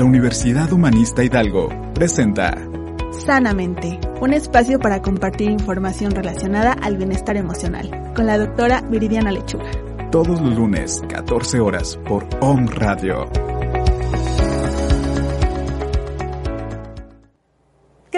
La Universidad Humanista Hidalgo presenta Sanamente, un espacio para compartir información relacionada al bienestar emocional, con la doctora Viridiana Lechuga. todos los lunes, 14 horas, por OM Radio.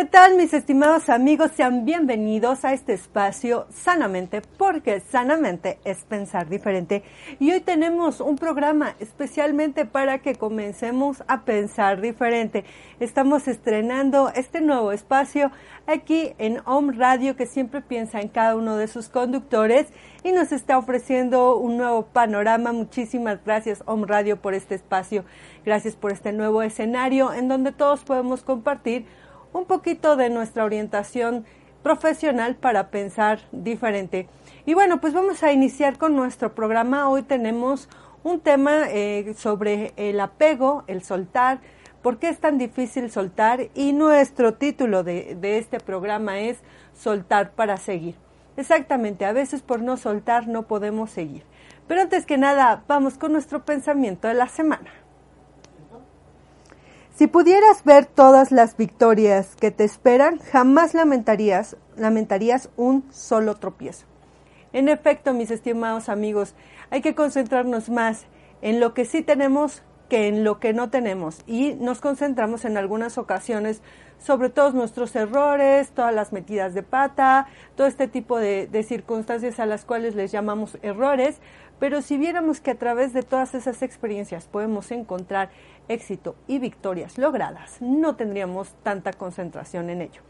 ¿Qué tal mis estimados amigos? Sean bienvenidos a este espacio Sanamente, porque sanamente es pensar diferente. Y hoy tenemos un programa especialmente para que comencemos a pensar diferente. Estamos estrenando este nuevo espacio aquí en Home Radio que siempre piensa en cada uno de sus conductores y nos está ofreciendo un nuevo panorama. Muchísimas gracias Home Radio por este espacio. Gracias por este nuevo escenario en donde todos podemos compartir un poquito de nuestra orientación profesional para pensar diferente. Y bueno, pues vamos a iniciar con nuestro programa. Hoy tenemos un tema eh, sobre el apego, el soltar, por qué es tan difícil soltar y nuestro título de, de este programa es Soltar para seguir. Exactamente, a veces por no soltar no podemos seguir. Pero antes que nada, vamos con nuestro pensamiento de la semana. Si pudieras ver todas las victorias que te esperan, jamás lamentarías, lamentarías un solo tropiezo. En efecto, mis estimados amigos, hay que concentrarnos más en lo que sí tenemos que en lo que no tenemos y nos concentramos en algunas ocasiones sobre todos nuestros errores, todas las metidas de pata, todo este tipo de, de circunstancias a las cuales les llamamos errores, pero si viéramos que a través de todas esas experiencias podemos encontrar éxito y victorias logradas, no tendríamos tanta concentración en ello.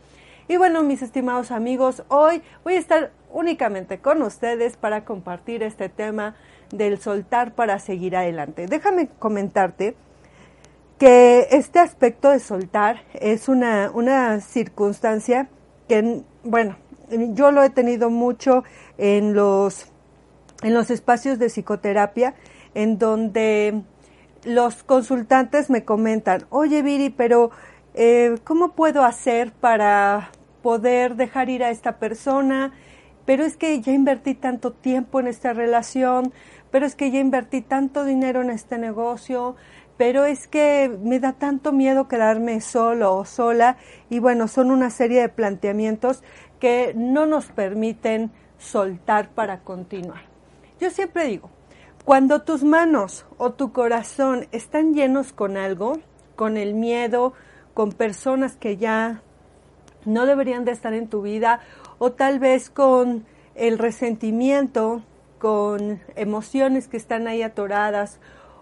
Y bueno, mis estimados amigos, hoy voy a estar únicamente con ustedes para compartir este tema del soltar para seguir adelante. Déjame comentarte que este aspecto de soltar es una, una circunstancia que, bueno, yo lo he tenido mucho en los, en los espacios de psicoterapia, en donde los consultantes me comentan, oye Viri, pero eh, ¿cómo puedo hacer para poder dejar ir a esta persona? Pero es que ya invertí tanto tiempo en esta relación, pero es que ya invertí tanto dinero en este negocio, pero es que me da tanto miedo quedarme solo o sola y bueno, son una serie de planteamientos que no nos permiten soltar para continuar. Yo siempre digo, cuando tus manos o tu corazón están llenos con algo, con el miedo, con personas que ya no deberían de estar en tu vida o tal vez con el resentimiento, con emociones que están ahí atoradas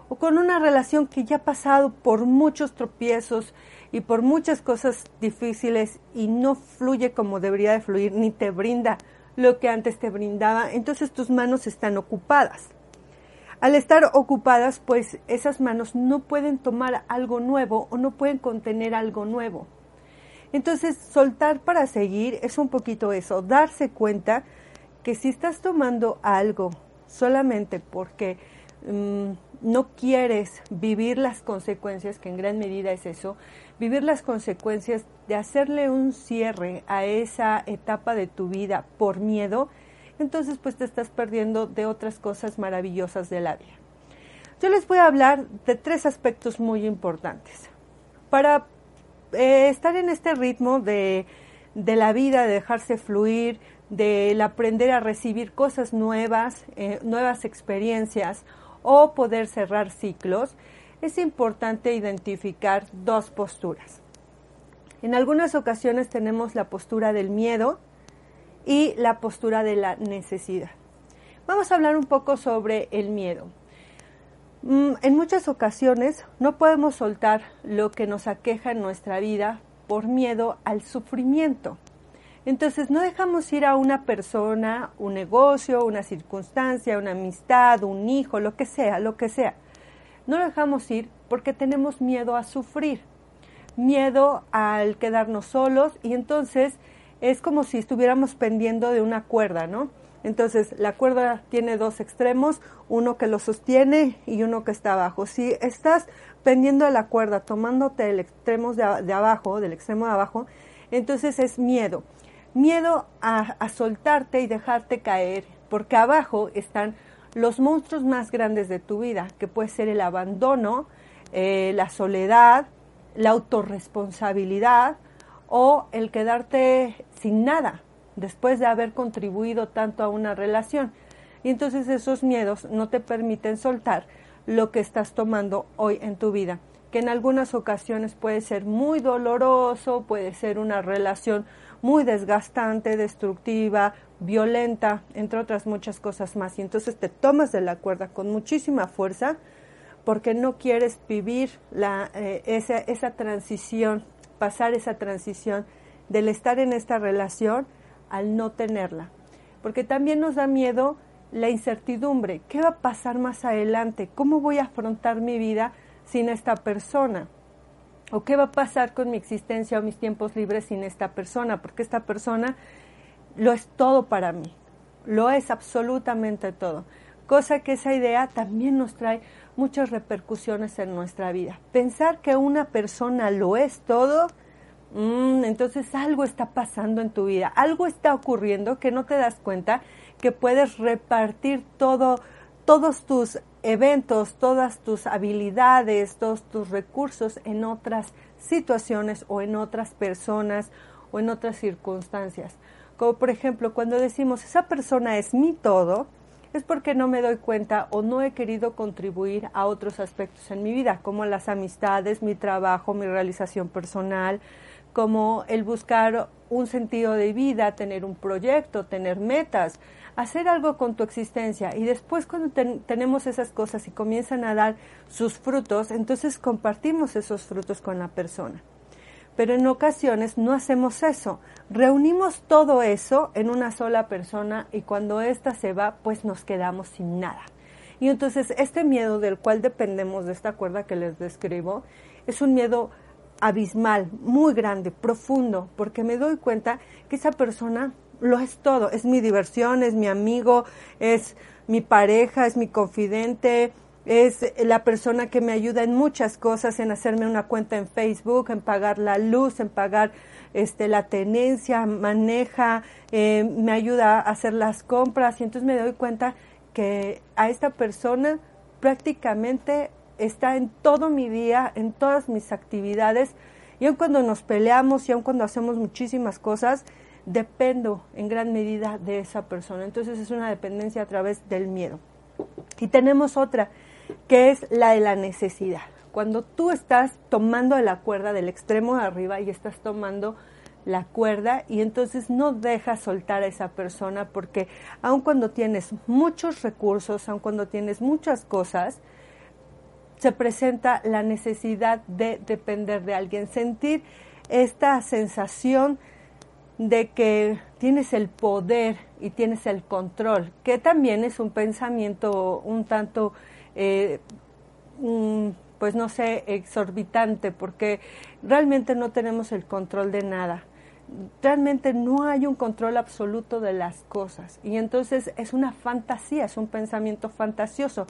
o con una relación que ya ha pasado por muchos tropiezos y por muchas cosas difíciles y no fluye como debería de fluir ni te brinda lo que antes te brindaba, entonces tus manos están ocupadas. Al estar ocupadas, pues esas manos no pueden tomar algo nuevo o no pueden contener algo nuevo. Entonces, soltar para seguir es un poquito eso, darse cuenta que si estás tomando algo solamente porque mmm, no quieres vivir las consecuencias, que en gran medida es eso, vivir las consecuencias de hacerle un cierre a esa etapa de tu vida por miedo, entonces pues te estás perdiendo de otras cosas maravillosas de la vida. Yo les voy a hablar de tres aspectos muy importantes. Para eh, estar en este ritmo de, la vida, de dejarse fluir, del aprender a recibir cosas nuevas, eh, nuevas experiencias o poder cerrar ciclos, es importante identificar dos posturas. En algunas ocasiones tenemos la postura del miedo y la postura de la necesidad. Vamos a hablar un poco sobre el miedo. En muchas ocasiones no podemos soltar lo que nos aqueja en nuestra vida por miedo al sufrimiento. Entonces no dejamos ir a una persona, un negocio, una circunstancia, una amistad, un hijo, lo que sea, lo que sea. No lo dejamos ir porque tenemos miedo a sufrir, miedo al quedarnos solos y entonces es como si estuviéramos pendiendo de una cuerda, ¿no? Entonces la cuerda tiene dos extremos, uno que lo sostiene y uno que está abajo. Si estás pendiendo de la cuerda, tomándote el extremo de, de abajo, del extremo de abajo, entonces es miedo miedo a, soltarte y dejarte caer, porque abajo están los monstruos más grandes de tu vida, que puede ser el abandono, eh, la soledad, la autorresponsabilidad o el quedarte sin nada después de haber contribuido tanto a una relación. Y entonces esos miedos no te permiten soltar lo que estás tomando hoy en tu vida, que en algunas ocasiones puede ser muy doloroso, puede ser una relación muy desgastante, destructiva, violenta, entre otras muchas cosas más. Y entonces te tomas de la cuerda con muchísima fuerza porque no quieres vivir la, eh, esa, esa transición, pasar esa transición del estar en esta relación al no tenerla. Porque también nos da miedo la incertidumbre. ¿Qué va a pasar más adelante? ¿Cómo voy a afrontar mi vida sin esta persona? ¿O qué va a pasar con mi existencia o mis tiempos libres sin esta persona? Porque esta persona lo es todo para mí, lo es absolutamente todo. Cosa que esa idea también nos trae muchas repercusiones en nuestra vida. Pensar que una persona lo es todo, mm, entonces algo está pasando en tu vida, algo está ocurriendo que no te das cuenta que puedes repartir todo, todos tus eventos, todas tus habilidades, todos tus recursos en otras situaciones o en otras personas o en otras circunstancias. Como por ejemplo, cuando decimos esa persona es mi todo, es porque no me doy cuenta o no he querido contribuir a otros aspectos en mi vida, como las amistades, mi trabajo, mi realización personal, como el buscar un sentido de vida, tener un proyecto, tener metas, hacer algo con tu existencia y después cuando tenemos esas cosas y comienzan a dar sus frutos, entonces compartimos esos frutos con la persona. Pero en ocasiones no hacemos eso. Reunimos todo eso en una sola persona y cuando ésta se va, pues nos quedamos sin nada. Y entonces este miedo del cual dependemos de esta cuerda que les describo es un miedo abismal, muy grande, profundo, porque me doy cuenta que esa persona lo es todo, es mi diversión, es mi amigo, es mi pareja, es mi confidente, es la persona que me ayuda en muchas cosas, en hacerme una cuenta en Facebook, en pagar la luz, en pagar este, la tenencia, maneja, eh, me ayuda a hacer las compras y entonces me doy cuenta que a esta persona prácticamente está en todo mi día, en todas mis actividades y aun cuando nos peleamos y aun cuando hacemos muchísimas cosas, dependo en gran medida de esa persona. Entonces es una dependencia a través del miedo. Y tenemos otra, que es la de la necesidad. Cuando tú estás tomando la cuerda del extremo de arriba y estás tomando la cuerda y entonces no dejas soltar a esa persona porque aun cuando tienes muchos recursos, aun cuando tienes muchas cosas, se presenta la necesidad de depender de alguien, sentir esta sensación de que tienes el poder y tienes el control, que también es un pensamiento un tanto, eh, pues no sé, exorbitante, porque realmente no tenemos el control de nada. Realmente no hay un control absoluto de las cosas. Y entonces es una fantasía, es un pensamiento fantasioso.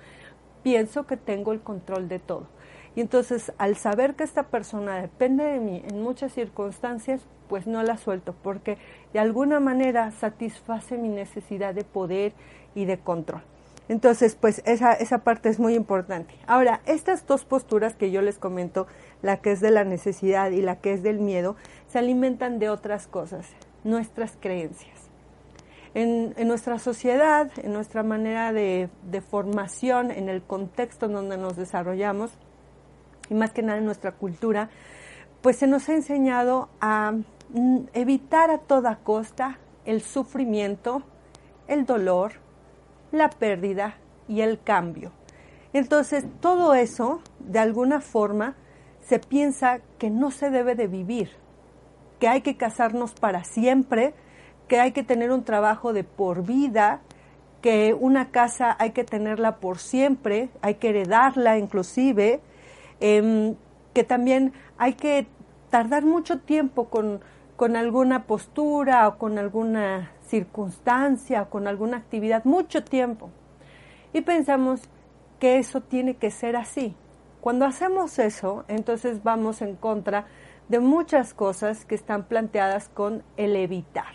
Pienso que tengo el control de todo. Y entonces al saber que esta persona depende de mí en muchas circunstancias, pues no la suelto porque de alguna manera satisface mi necesidad de poder y de control. Entonces, pues esa, esa parte es muy importante. Ahora, estas dos posturas que yo les comento, la que es de la necesidad y la que es del miedo, se alimentan de otras cosas, nuestras creencias. En, nuestra sociedad, en nuestra manera de, de formación, en el contexto en donde nos desarrollamos, y más que nada en nuestra cultura, pues se nos ha enseñado a Mm, evitar a toda costa el sufrimiento, el dolor, la pérdida y el cambio. Entonces, todo eso, de alguna forma, se piensa que no se debe de vivir, que hay que casarnos para siempre que hay que tener un trabajo de por vida, que una casa hay que tenerla por siempre, hay que heredarla inclusive, em, que también hay que tardar mucho tiempo con, con alguna postura o con alguna circunstancia con alguna actividad, mucho tiempo. Y pensamos que eso tiene que ser así. Cuando hacemos eso, entonces vamos en contra de muchas cosas que están planteadas con el evitar.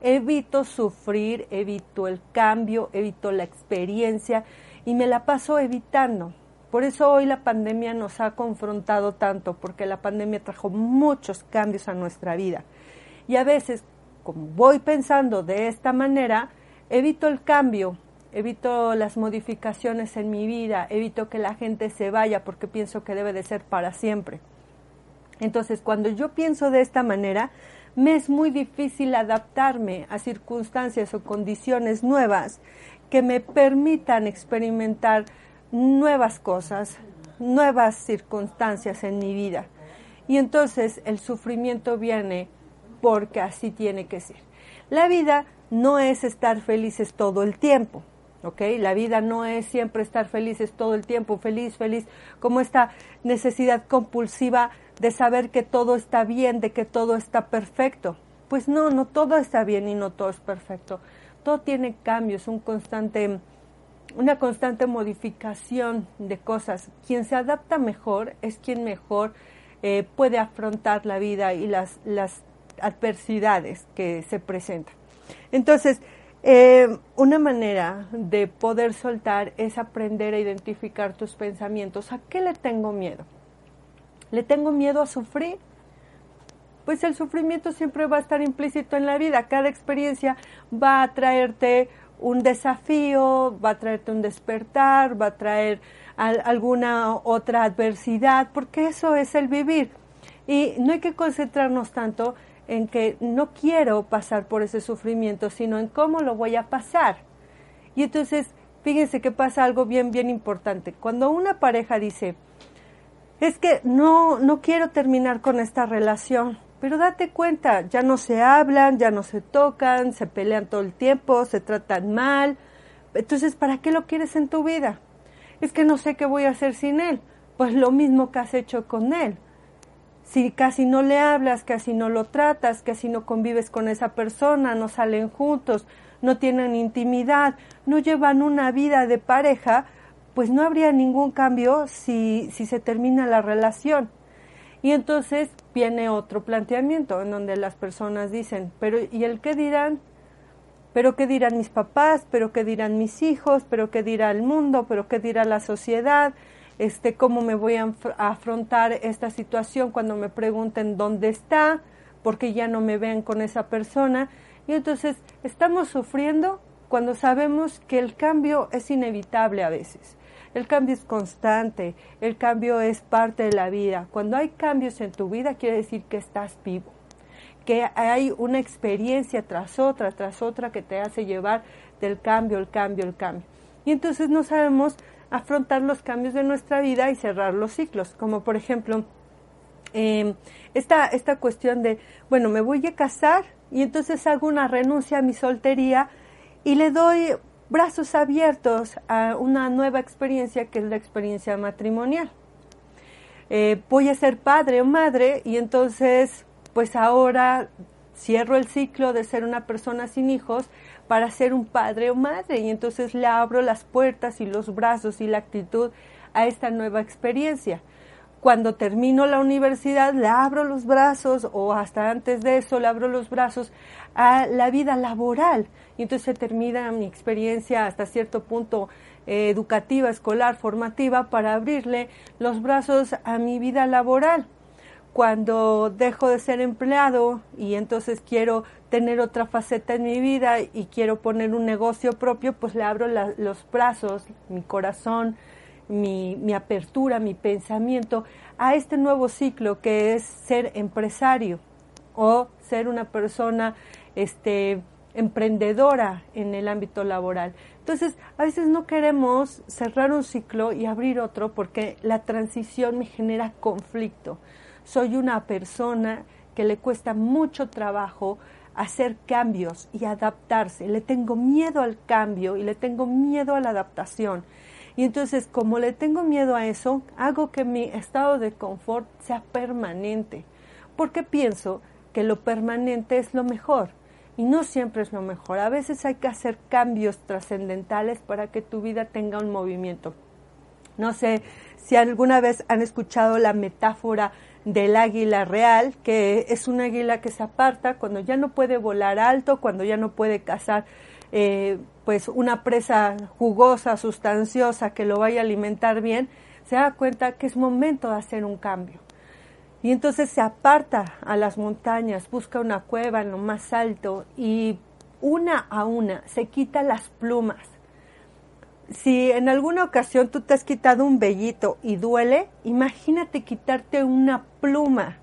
Evito sufrir, evito el cambio, evito la experiencia y me la paso evitando. Por eso hoy la pandemia nos ha confrontado tanto, porque la pandemia trajo muchos cambios a nuestra vida. Y a veces, como voy pensando de esta manera, evito el cambio, evito las modificaciones en mi vida, evito que la gente se vaya porque pienso que debe de ser para siempre. Entonces, cuando yo pienso de esta manera, me es muy difícil adaptarme a circunstancias o condiciones nuevas que me permitan experimentar nuevas cosas, nuevas circunstancias en mi vida. Y entonces el sufrimiento viene porque así tiene que ser. La vida no es estar felices todo el tiempo, ¿ok? La vida no es siempre estar felices todo el tiempo, feliz, feliz, como esta necesidad compulsiva de saber que todo está bien, de que todo está perfecto. Pues no, no todo está bien y no todo es perfecto. Todo tiene cambios, un constante, una constante modificación de cosas. Quien se adapta mejor es quien mejor eh, puede afrontar la vida y las, las adversidades que se presentan. Entonces, eh, una manera de poder soltar es aprender a identificar tus pensamientos. ¿A qué le tengo miedo? ¿Le tengo miedo a sufrir? Pues el sufrimiento siempre va a estar implícito en la vida. Cada experiencia va a traerte un desafío, va a traerte un despertar, va a traer alguna otra adversidad, porque eso es el vivir. Y no hay que concentrarnos tanto en que no quiero pasar por ese sufrimiento, sino en cómo lo voy a pasar. Y entonces, fíjense que pasa algo bien, bien importante. Cuando una pareja dice, es que no, no quiero terminar con esta relación. Pero date cuenta, ya no se hablan, ya no se tocan, se pelean todo el tiempo, se tratan mal. Entonces, ¿para qué lo quieres en tu vida? Es que no sé qué voy a hacer sin él. Pues lo mismo que has hecho con él. Si casi no le hablas, casi no lo tratas, casi no convives con esa persona, no salen juntos, no tienen intimidad, no llevan una vida de pareja, pues no habría ningún cambio si, si se termina la relación. Y entonces viene otro planteamiento en donde las personas dicen, pero ¿y el qué dirán? ¿Pero qué dirán mis papás? ¿Pero qué dirán mis hijos? ¿Pero qué dirá el mundo? ¿Pero qué dirá la sociedad? Este, ¿Cómo me voy a, afrontar esta situación cuando me pregunten dónde está? Porque ya no me ven con esa persona. Y entonces estamos sufriendo cuando sabemos que el cambio es inevitable a veces. El cambio es constante, el cambio es parte de la vida. Cuando hay cambios en tu vida quiere decir que estás vivo, que hay una experiencia tras otra, tras otra que te hace llevar del cambio, el cambio, el cambio. Y entonces no sabemos afrontar los cambios de nuestra vida y cerrar los ciclos, como por ejemplo em, esta, esta cuestión de, bueno, me voy a casar y entonces hago una renuncia a mi soltería y le doy brazos abiertos a una nueva experiencia que es la experiencia matrimonial. Eh, voy a ser padre o madre y entonces pues ahora cierro el ciclo de ser una persona sin hijos para ser un padre o madre y entonces le abro las puertas y los brazos y la actitud a esta nueva experiencia. Cuando termino la universidad le abro los brazos o hasta antes de eso le abro los brazos a la vida laboral y entonces se termina mi experiencia hasta cierto punto eh, educativa, escolar, formativa, para abrirle los brazos a mi vida laboral. Cuando dejo de ser empleado y entonces quiero tener otra faceta en mi vida y quiero poner un negocio propio, pues le abro los brazos, mi corazón, mi, mi apertura, mi pensamiento a este nuevo ciclo que es ser empresario o ser una persona este, emprendedora en el ámbito laboral. Entonces, a veces no queremos cerrar un ciclo y abrir otro porque la transición me genera conflicto. Soy una persona que le cuesta mucho trabajo hacer cambios y adaptarse. Le tengo miedo al cambio y le tengo miedo a la adaptación. Y entonces, como le tengo miedo a eso, hago que mi estado de confort sea permanente, porque pienso que lo permanente es lo mejor. Y no siempre es lo mejor. A veces hay que hacer cambios trascendentales para que tu vida tenga un movimiento. No sé si alguna vez han escuchado la metáfora del águila real, que es un águila que se aparta cuando ya no puede volar alto, cuando ya no puede cazar eh, pues una presa jugosa, sustanciosa, que lo vaya a alimentar bien, se da cuenta que es momento de hacer un cambio. Y entonces se aparta a las montañas, busca una cueva en lo más alto y una a una se quita las plumas si en alguna ocasión tú te has quitado un vellito y duele, imagínate quitarte una pluma.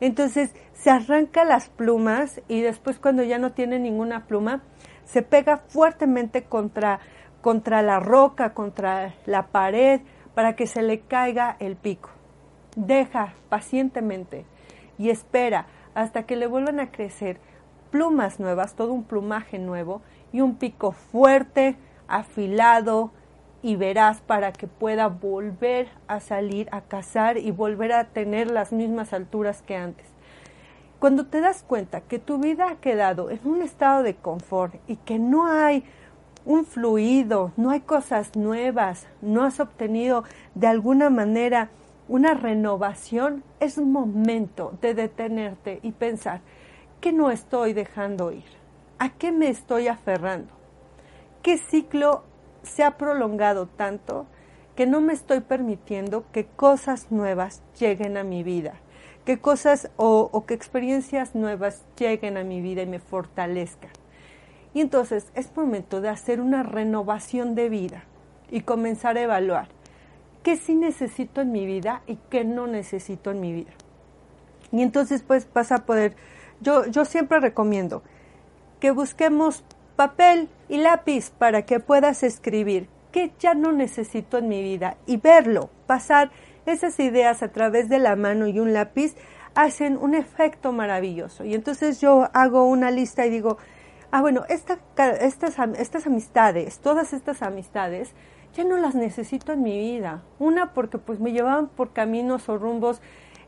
Entonces se arranca las plumas y después cuando ya no tiene ninguna pluma, se pega fuertemente contra, contra la roca, contra la pared, para que se le caiga el pico. Deja pacientemente y espera hasta que le vuelvan a crecer plumas nuevas, todo un plumaje nuevo y un pico fuerte, afilado y verás para que pueda volver a salir a cazar y volver a tener las mismas alturas que antes. Cuando te das cuenta que tu vida ha quedado en un estado de confort y que no hay un fluido, no hay cosas nuevas, no has obtenido de alguna manera una renovación, es momento de detenerte y pensar, ¿qué no estoy dejando ir? ¿A qué me estoy aferrando? Qué ciclo se ha prolongado tanto que no me estoy permitiendo que cosas nuevas lleguen a mi vida, que cosas o, o, que experiencias nuevas lleguen a mi vida y me fortalezcan. Y entonces es momento de hacer una renovación de vida y comenzar a evaluar qué sí necesito en mi vida y qué no necesito en mi vida. Y entonces pues vas a poder, yo, yo siempre recomiendo que busquemos papel y lápiz para que puedas escribir qué ya no necesito en mi vida y verlo, pasar esas ideas a través de la mano y un lápiz hacen un efecto maravilloso. Y entonces yo hago una lista y digo, ah, bueno, estas, estas amistades, todas estas amistades, ya no las necesito en mi vida. Una porque pues me llevaban por caminos o rumbos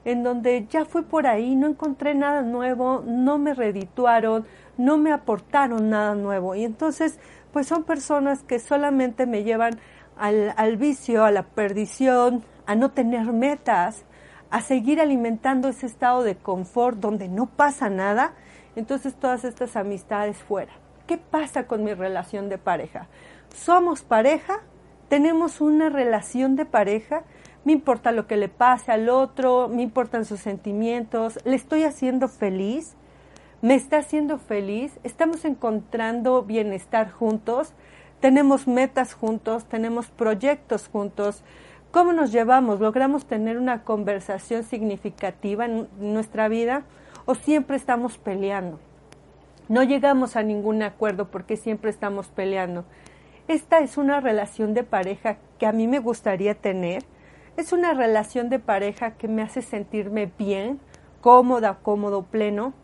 en donde ya fui por ahí, no encontré nada nuevo, no me redituaron, no me aportaron nada nuevo. Y entonces, pues son personas que solamente me llevan al, al vicio, a la perdición, a no tener metas, a seguir alimentando ese estado de confort donde no pasa nada. Entonces todas estas amistades fuera. ¿Qué pasa con mi relación de pareja? ¿Somos pareja? ¿Tenemos una relación de pareja? me importa lo que le pase al otro, me importan sus sentimientos, le estoy haciendo feliz, me está haciendo feliz, estamos encontrando bienestar juntos, tenemos metas juntos, tenemos proyectos juntos, ¿cómo nos llevamos? ¿Logramos tener una conversación significativa en nuestra vida o siempre estamos peleando? No llegamos a ningún acuerdo porque siempre estamos peleando. Esta es una relación de pareja que a mí me gustaría tener es una relación de pareja que me hace sentirme bien, cómoda, cómodo, pleno.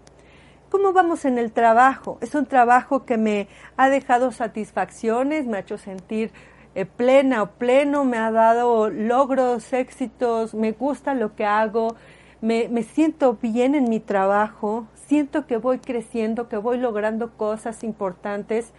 ¿Cómo vamos en el trabajo? Es un trabajo que me ha dejado satisfacciones, me ha hecho sentir eh, plena o pleno, me ha dado logros, éxitos, me gusta lo que hago, me, me siento bien en mi trabajo, siento que voy creciendo, que voy logrando cosas importantes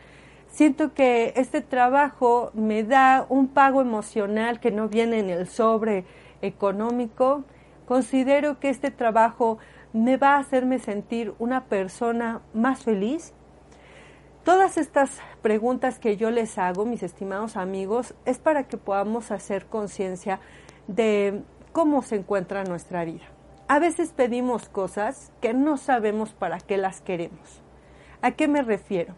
siento que este trabajo me da un pago emocional que no viene en el sobre económico. Considero que este trabajo me va a hacerme sentir una persona más feliz. Todas estas preguntas que yo les hago, mis estimados amigos, es para que podamos hacer conciencia de cómo se encuentra nuestra vida. A veces pedimos cosas que no sabemos para qué las queremos. ¿A qué me refiero?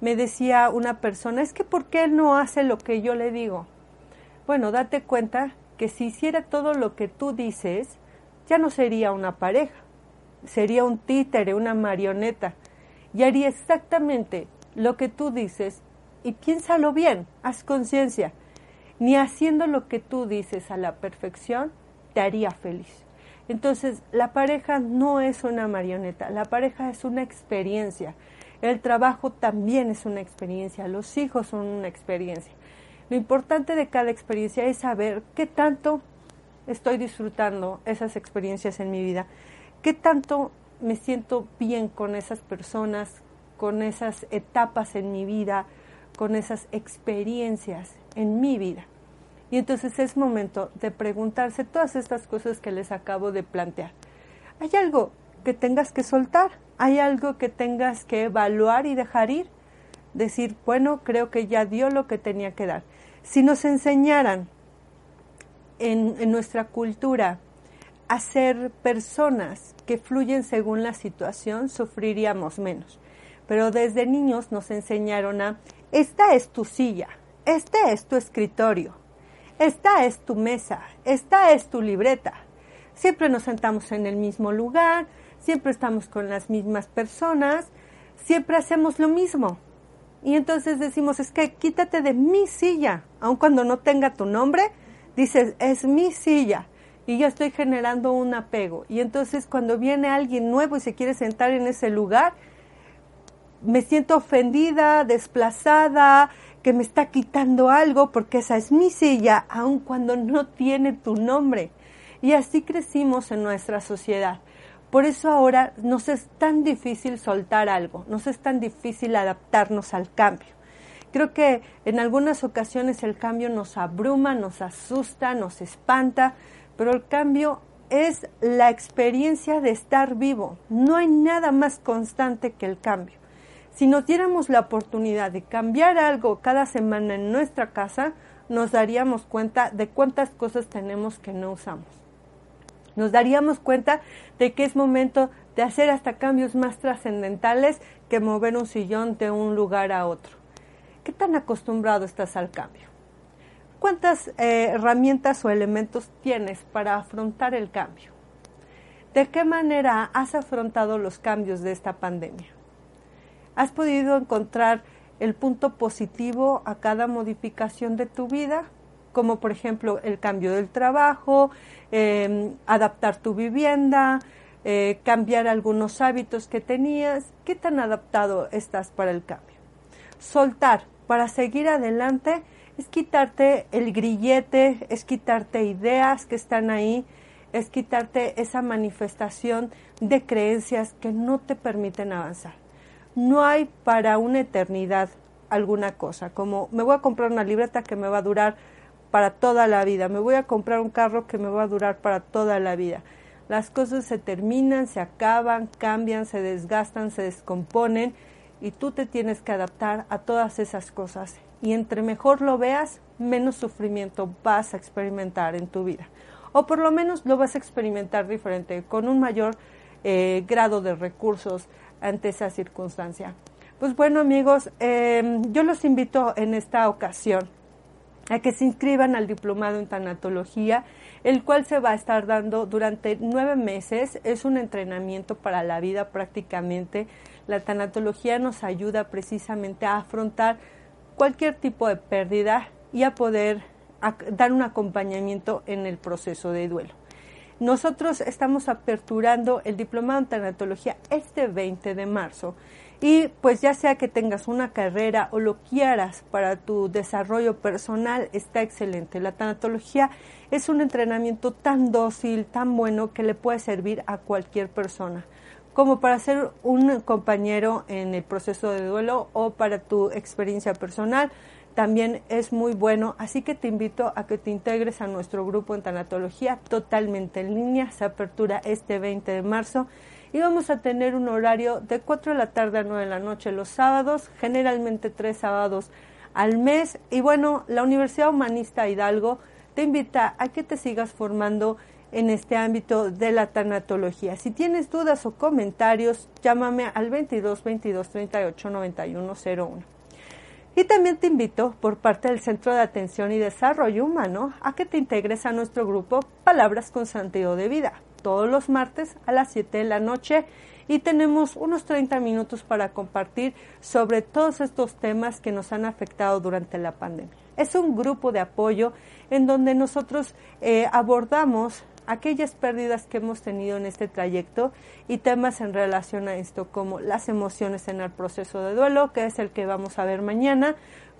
me decía una persona, es que ¿por qué él no hace lo que yo le digo? Bueno, date cuenta que si hiciera todo lo que tú dices, ya no sería una pareja, sería un títere, una marioneta, y haría exactamente lo que tú dices y piénsalo bien, haz conciencia. Ni haciendo lo que tú dices a la perfección te haría feliz. Entonces, la pareja no es una marioneta, la pareja es una experiencia. El trabajo también es una experiencia, los hijos son una experiencia. Lo importante de cada experiencia es saber qué tanto estoy disfrutando esas experiencias en mi vida, qué tanto me siento bien con esas personas, con esas etapas en mi vida, con esas experiencias en mi vida. Y entonces es momento de preguntarse todas estas cosas que les acabo de plantear. ¿Hay algo que tengas que soltar? ¿Hay algo que tengas que evaluar y dejar ir? Decir, bueno, creo que ya dio lo que tenía que dar. Si nos enseñaran en, en nuestra cultura a ser personas que fluyen según la situación, sufriríamos menos. Pero desde niños nos enseñaron a, esta es tu silla, este es tu escritorio, esta es tu mesa, esta es tu libreta. Siempre nos sentamos en el mismo lugar, siempre estamos con las mismas personas, siempre hacemos lo mismo. Y entonces decimos, es que quítate de mi silla, aun cuando no tenga tu nombre, dices, es mi silla. Y yo estoy generando un apego. Y entonces cuando viene alguien nuevo y se quiere sentar en ese lugar, me siento ofendida, desplazada, que me está quitando algo porque esa es mi silla, aun cuando no tiene tu nombre. Y así crecimos en nuestra sociedad. Por eso ahora nos es tan difícil soltar algo, nos es tan difícil adaptarnos al cambio. Creo que en algunas ocasiones el cambio nos abruma, nos asusta, nos espanta, pero el cambio es la experiencia de estar vivo. No hay nada más constante que el cambio. Si nos diéramos la oportunidad de cambiar algo cada semana en nuestra casa, nos daríamos cuenta de cuántas cosas tenemos que no usamos. Nos daríamos cuenta de que es momento de hacer hasta cambios más trascendentales que mover un sillón de un lugar a otro. ¿Qué tan acostumbrado estás al cambio? ¿Cuántas eh, herramientas o elementos tienes para afrontar el cambio? ¿De qué manera has afrontado los cambios de esta pandemia? ¿Has podido encontrar el punto positivo a cada modificación de tu vida? Como por ejemplo el cambio del trabajo, em, adaptar tu vivienda, eh, cambiar algunos hábitos que tenías. ¿Qué tan adaptado estás para el cambio? Soltar para seguir adelante es quitarte el grillete, es quitarte ideas que están ahí, es quitarte esa manifestación de creencias que no te permiten avanzar no hay para una eternidad alguna cosa, como me voy a comprar una libreta que me va a durar para toda la vida, me voy a comprar un carro que me va a durar para toda la vida. Las cosas se terminan, se acaban, cambian, se desgastan, se descomponen y tú te tienes que adaptar a todas esas cosas. Y entre mejor lo veas, menos sufrimiento vas a experimentar en tu vida. O por lo menos lo vas a experimentar diferente, con un mayor eh, grado de recursos, ante esa circunstancia. Pues bueno amigos, em, yo los invito en esta ocasión a que se inscriban al diplomado en tanatología, el cual se va a estar dando durante nueve meses. Es un entrenamiento para la vida prácticamente. La tanatología nos ayuda precisamente a afrontar cualquier tipo de pérdida y a poder dar un acompañamiento en el proceso de duelo. Nosotros estamos aperturando el diplomado en tanatología este 20 de marzo. Y pues ya sea que tengas una carrera o lo quieras para tu desarrollo personal, está excelente. La tanatología es un entrenamiento tan dócil, tan bueno que le puede servir a cualquier persona como para ser un compañero en el proceso de duelo o para tu experiencia personal también es muy bueno, así que te invito a que te integres a nuestro grupo en tanatología totalmente en línea, se apertura este 20 de marzo y vamos a tener un horario de 4 de la tarde a 9 de la noche los sábados, generalmente tres sábados al mes. Y bueno, la Universidad Humanista Hidalgo te invita a que te sigas formando en este ámbito de la tanatología. Si tienes dudas o comentarios, llámame al 22 22 38 91 01. Y también te invito por parte del Centro de Atención y Desarrollo Humano a que te integres a nuestro grupo Palabras con Sentido de Vida, todos los martes a las 7 de la noche y tenemos unos 30 minutos para compartir sobre todos estos temas que nos han afectado durante la pandemia. Es un grupo de apoyo en donde nosotros eh, abordamos aquellas pérdidas que hemos tenido en este trayecto y temas en relación a esto como las emociones en el proceso de duelo, que es el que vamos a ver mañana,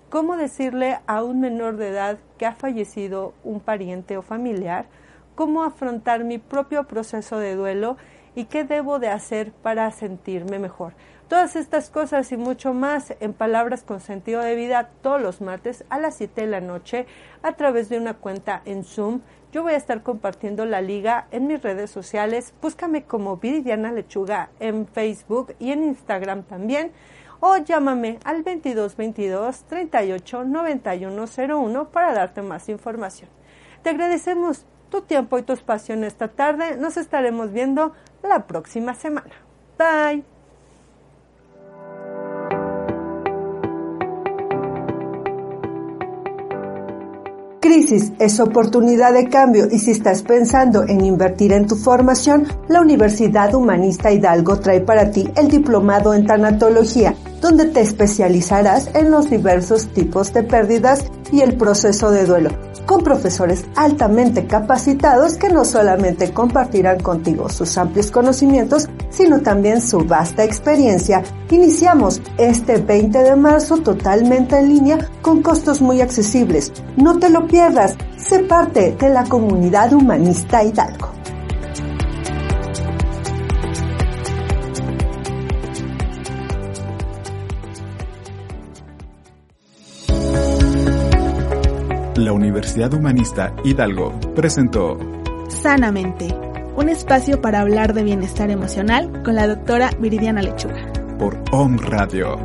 cómo decirle a un menor de edad que ha fallecido un pariente o familiar, cómo afrontar mi propio proceso de duelo y qué debo de hacer para sentirme mejor. Todas estas cosas y mucho más en Palabras con Sentido de Vida todos los martes a las 7 de la noche a través de una cuenta en Zoom. Yo voy a estar compartiendo la liga en mis redes sociales. Búscame como Viridiana Lechuga en Facebook y en Instagram también. O llámame al 2222 38 9101 para darte más información. Te agradecemos tu tiempo y tu espacio en esta tarde. Nos estaremos viendo la próxima semana. Bye. Crisis es oportunidad de cambio. Y si estás pensando en invertir en tu formación, la Universidad Humanista Hidalgo trae para ti el diplomado en tanatología, donde te especializarás en los diversos tipos de pérdidas y el proceso de duelo con profesores altamente capacitados que no solamente compartirán contigo sus amplios conocimientos, sino también su vasta experiencia. Iniciamos este 20 de marzo totalmente en línea con costos muy accesibles. No te lo pierdas, sé parte de la comunidad humanista Hidalgo. La Universidad Humanista Hidalgo presentó Sanamente, un espacio para hablar de bienestar emocional con la doctora Viridiana Lechuga. Por OM Radio